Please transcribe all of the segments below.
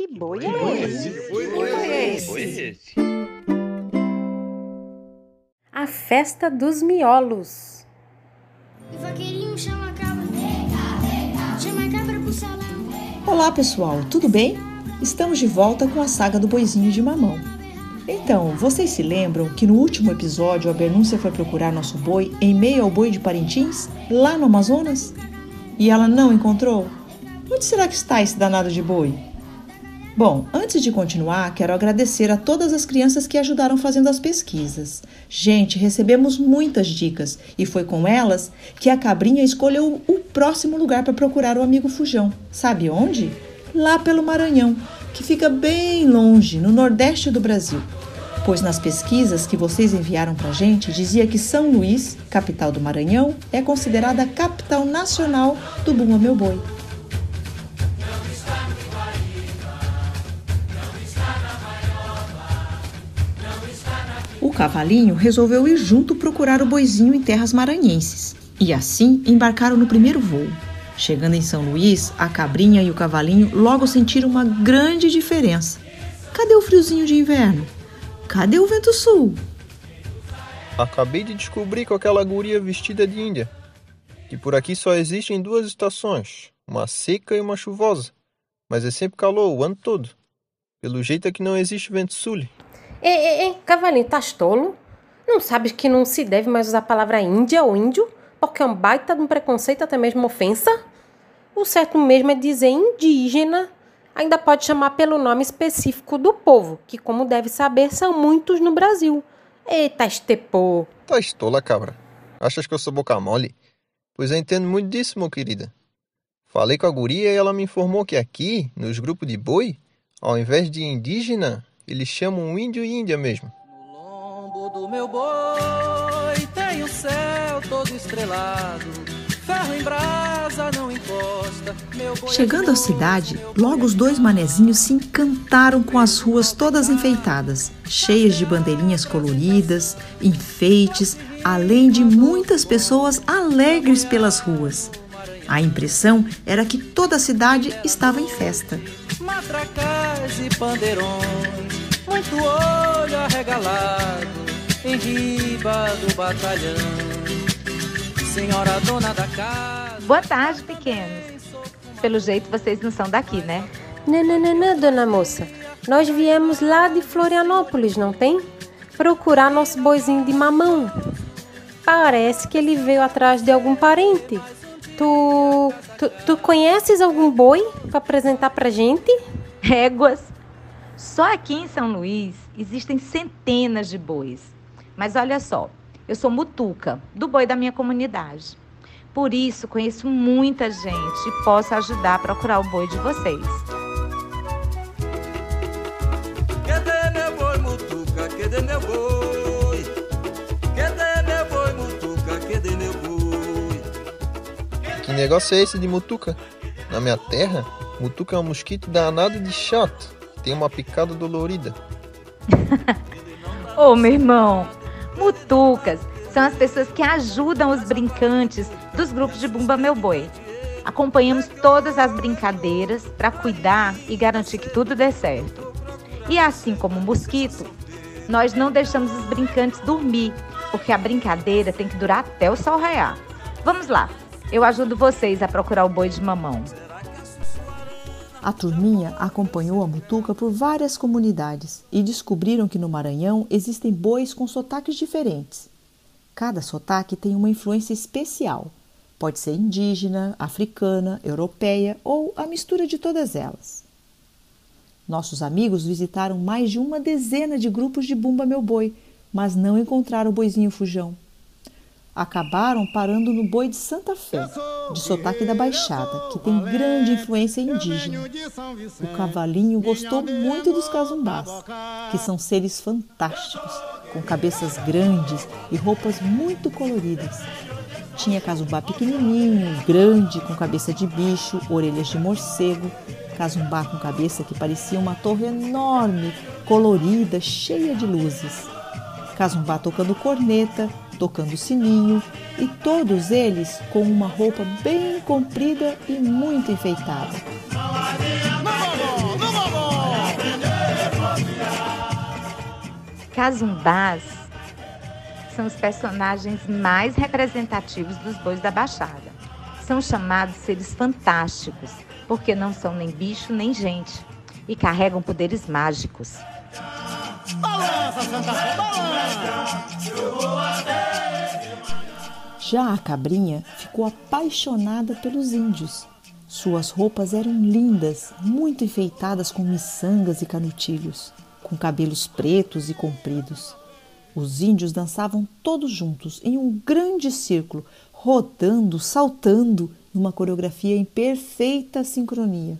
Que boi é esse? Que boi é esse? A festa dos miolos. Vaqueirinho chama a cabra. Chama a cabra pro salão. Olá pessoal, tudo bem? Estamos de volta com a saga do boizinho de mamão. Então, vocês se lembram que no último episódio a Bernúcia foi procurar nosso boi em meio ao boi de Parintins, lá no Amazonas? E ela não encontrou? Onde será que está esse danado de boi? Bom, antes de continuar, quero agradecer a todas as crianças que ajudaram fazendo as pesquisas. Gente, recebemos muitas dicas e foi com elas que a cabrinha escolheu o próximo lugar para procurar o amigo Fujão. Sabe onde? Lá pelo Maranhão, que fica bem longe, no nordeste do Brasil. Pois nas pesquisas que vocês enviaram para a gente, dizia que São Luís, capital do Maranhão, é considerada a capital nacional do Bumba Meu Boi. Cavalinho resolveu ir junto procurar o boizinho em terras maranhenses. E assim embarcaram no primeiro voo. Chegando em São Luís, a cabrinha e o cavalinho logo sentiram uma grande diferença. Cadê o friozinho de inverno? Cadê o vento sul? Acabei de descobrir com aquela guria vestida de índia que por aqui só existem duas estações, uma seca e uma chuvosa, mas é sempre calor o ano todo. Pelo jeito é que não existe vento sul. Ei, ei, ei, cavalinho, estás tolo? Não sabes que não se deve mais usar a palavra índia ou índio? Porque é um baita de um preconceito, até mesmo ofensa? O certo mesmo é dizer indígena. Ainda pode chamar pelo nome específico do povo, que, como deve saber, são muitos no Brasil. Eita, estepô! Tá estola, cabra. Achas que eu sou boca mole? Pois eu entendo muito disso, meu querida. Falei com a guria e ela me informou que aqui, nos grupos de boi, ao invés de indígena, eles chamam índio e índia mesmo. No lombo do meu boi tem o céu todo estrelado. Ferro em brasa não encosta. Meu boi é Chegando à cidade, logo os dois manezinhos se encantaram com as ruas todas enfeitadas, cheias de bandeirinhas coloridas, enfeites, além de muitas pessoas alegres pelas ruas. A impressão era que toda a cidade estava em festa. matracas e pandeirões. Muito olho arregalado em riba do batalhão. Senhora dona da casa. Boa tarde, pequenos. Pelo jeito vocês não são daqui, né? Não, não, não, não, dona moça. Nós viemos lá de Florianópolis, não tem? Procurar nosso boizinho de mamão. Parece que ele veio atrás de algum parente. Tu, tu, tu conheces algum boi para apresentar pra gente? Réguas. Só aqui em São Luís existem centenas de bois. Mas olha só, eu sou mutuca do boi da minha comunidade. Por isso conheço muita gente e posso ajudar a procurar o boi de vocês. Negócio é esse de mutuca? Na minha terra, mutuca é um mosquito danado de chato, tem uma picada dolorida. Ô, meu irmão, mutucas são as pessoas que ajudam os brincantes dos grupos de Bumba Meu Boi. Acompanhamos todas as brincadeiras para cuidar e garantir que tudo dê certo. E assim como o mosquito, nós não deixamos os brincantes dormir, porque a brincadeira tem que durar até o sol raiar. Vamos lá, eu ajudo vocês a procurar o boi de mamão. A turminha acompanhou a mutuca por várias comunidades e descobriram que no Maranhão existem bois com sotaques diferentes. Cada sotaque tem uma influência especial. Pode ser indígena, africana, europeia ou a mistura de todas elas. Nossos amigos visitaram mais de uma dezena de grupos de Bumba Meu Boi, mas não encontraram o boizinho fujão. Acabaram parando no boi de Santa Fé, de sotaque da Baixada, que tem grande influência indígena. O cavalinho gostou muito dos casumbás, que são seres fantásticos, com cabeças grandes e roupas muito coloridas. Tinha casumbá pequenininho, grande, com cabeça de bicho, orelhas de morcego, casumbá com cabeça que parecia uma torre enorme, colorida, cheia de luzes. Casumbá tocando corneta, tocando sininho, e todos eles com uma roupa bem comprida e muito enfeitada. Cazumbás são os personagens mais representativos dos bois da Baixada. São chamados seres fantásticos, porque não são nem bicho nem gente, e carregam poderes mágicos. Balança, Santa Fé, balança! Eu vou até já a cabrinha ficou apaixonada pelos índios. Suas roupas eram lindas, muito enfeitadas com miçangas e canutilhos, com cabelos pretos e compridos. Os índios dançavam todos juntos em um grande círculo, rodando, saltando, numa coreografia em perfeita sincronia.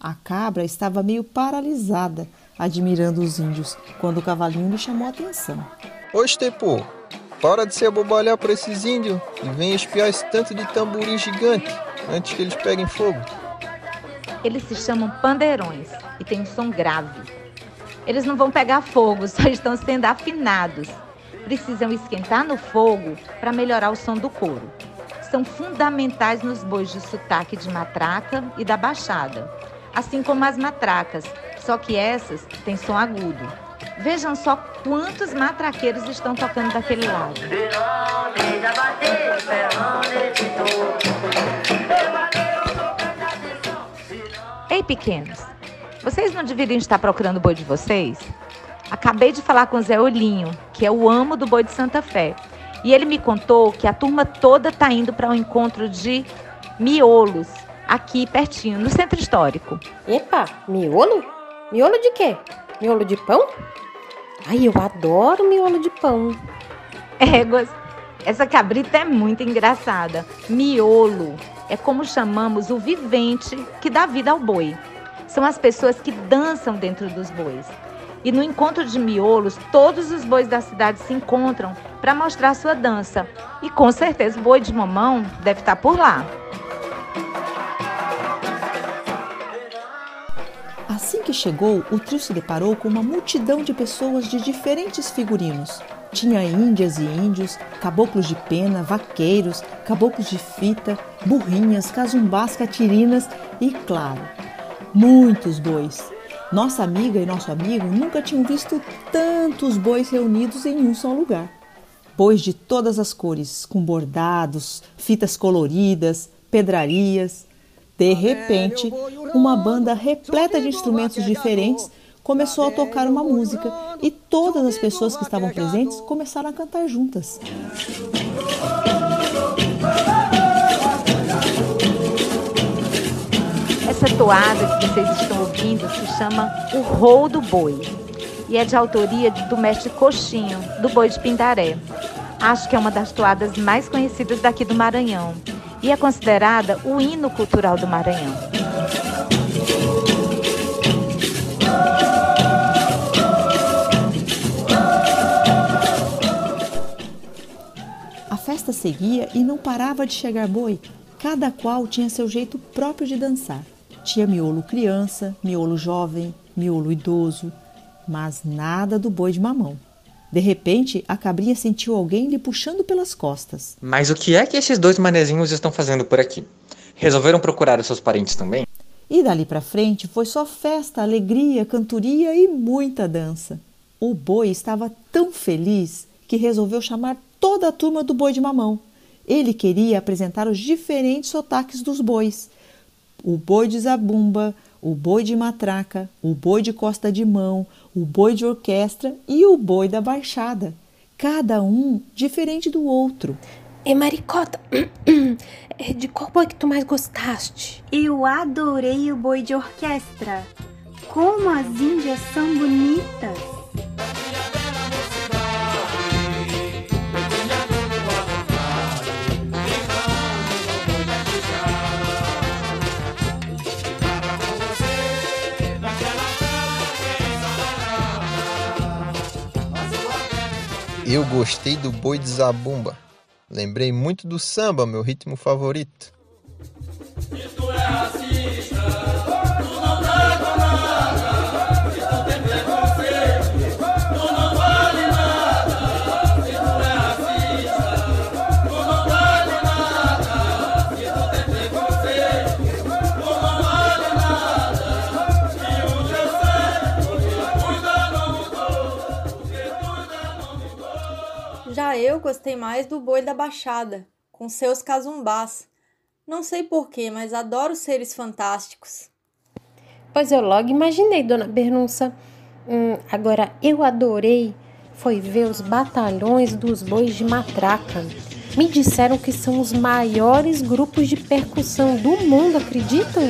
A cabra estava meio paralisada, admirando os índios, quando o cavalinho lhe chamou a atenção. Ô Estepo, para de se abobalhar para esses índios e vem espiar esse tanto de tamborim gigante antes que eles peguem fogo. Eles se chamam pandeirões e têm um som grave. Eles não vão pegar fogo, só estão sendo afinados. Precisam esquentar no fogo para melhorar o som do couro. São fundamentais nos bois de sotaque de matraca e da baixada, assim como as matracas, só que essas têm som agudo. Vejam só quantos matraqueiros estão tocando daquele lado. Ei, pequenos, vocês não deveriam estar procurando o boi de vocês? Acabei de falar com o Zé Olhinho, que é o amo do boi de Santa Fé. E ele me contou que a turma toda está indo para um encontro de miolos, aqui pertinho, no centro histórico. Epa, miolo? Miolo de quê? Miolo de pão? Ai, eu adoro miolo de pão. Éguas, essa cabrita é muito engraçada. Miolo é como chamamos o vivente que dá vida ao boi. São as pessoas que dançam dentro dos bois. E no encontro de miolos, todos os bois da cidade se encontram para mostrar sua dança. E com certeza o boi de mamão deve estar por lá. Que chegou, o trio se deparou com uma multidão de pessoas de diferentes figurinos. Tinha índias e índios, caboclos de pena, vaqueiros, caboclos de fita, burrinhas, casumbás, catirinas e, claro, muitos bois. Nossa amiga e nosso amigo nunca tinham visto tantos bois reunidos em um só lugar. Bois de todas as cores, com bordados, fitas coloridas, pedrarias. De repente, uma banda repleta de instrumentos diferentes começou a tocar uma música e todas as pessoas que estavam presentes começaram a cantar juntas. Essa toada que vocês estão ouvindo se chama O Rou do Boi e é de autoria do mestre Coxinho, do Boi de Pindaré. Acho que é uma das toadas mais conhecidas daqui do Maranhão e é considerada o hino cultural do Maranhão. A festa seguia e não parava de chegar boi. Cada qual tinha seu jeito próprio de dançar. Tinha miolo criança, miolo jovem, miolo idoso, mas nada do boi de mamão. De repente, a cabrinha sentiu alguém lhe puxando pelas costas. Mas o que é que esses dois manezinhos estão fazendo por aqui? Resolveram procurar os seus parentes também? E dali para frente foi só festa, alegria, cantoria e muita dança. O boi estava tão feliz que resolveu chamar toda a turma do boi de mamão. Ele queria apresentar os diferentes sotaques dos bois. O boi de zabumba, o boi de matraca, o boi de costa de mão, o boi de orquestra e o boi da baixada. Cada um diferente do outro. E Maricota, é de qual boi que tu mais gostaste? Eu adorei o boi de orquestra. Como as índias são bonitas. Eu gostei do boi de zabumba. Lembrei muito do samba, meu ritmo favorito. Gostei mais do boi da Baixada, com seus casumbás. Não sei porquê, mas adoro seres fantásticos. Pois eu logo imaginei, dona Bernunça. Hum, agora, eu adorei foi ver os batalhões dos bois de matraca. Me disseram que são os maiores grupos de percussão do mundo, acreditam?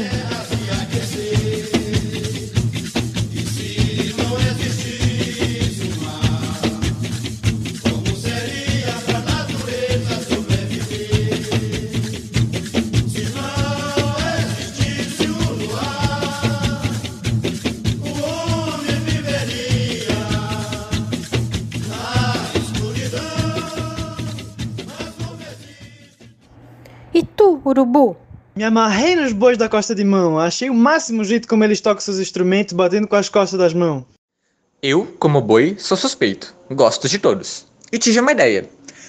E tu, urubu? Me amarrei nos bois da costa de mão. Achei o máximo jeito como eles tocam seus instrumentos batendo com as costas das mãos. Eu, como boi, sou suspeito. Gosto de todos. E tive uma ideia.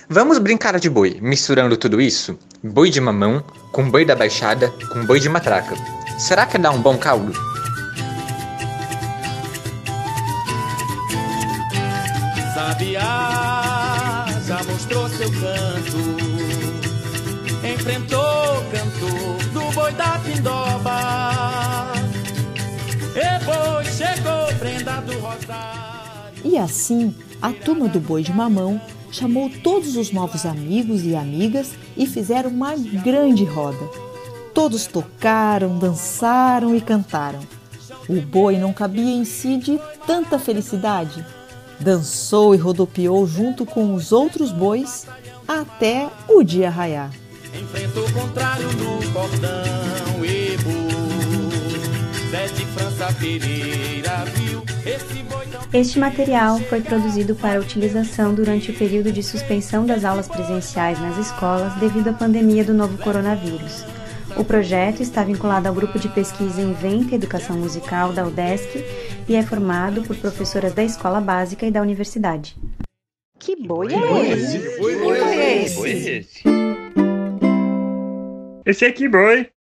Vamos brincar de boi, misturando tudo isso? Boi de mamão, com boi da baixada, com boi de matraca. Será que dá um bom caldo? Sabiá já mostrou seu canto, enfrentou cantor do boi da pindoba. E boi chegou prendado rosário. E assim, a turma do Boi de Mamão chamou todos os novos amigos e amigas e fizeram uma grande roda. Todos tocaram, dançaram e cantaram. O boi não cabia em si de tanta felicidade. Dançou e rodopiou junto com os outros bois até o dia raiar. Enfrentou o contrário no cordão, Ebo. Zé de França Pereira viu esse boi tão Este material foi produzido para utilização durante o período de suspensão das aulas presenciais nas escolas devido à pandemia do novo coronavírus. O projeto está vinculado ao grupo de pesquisa Inventa Educação Musical da UDESC e é formado por professoras da escola básica e da universidade. Que boi é esse? Que boi é esse? Esse aqui, boi.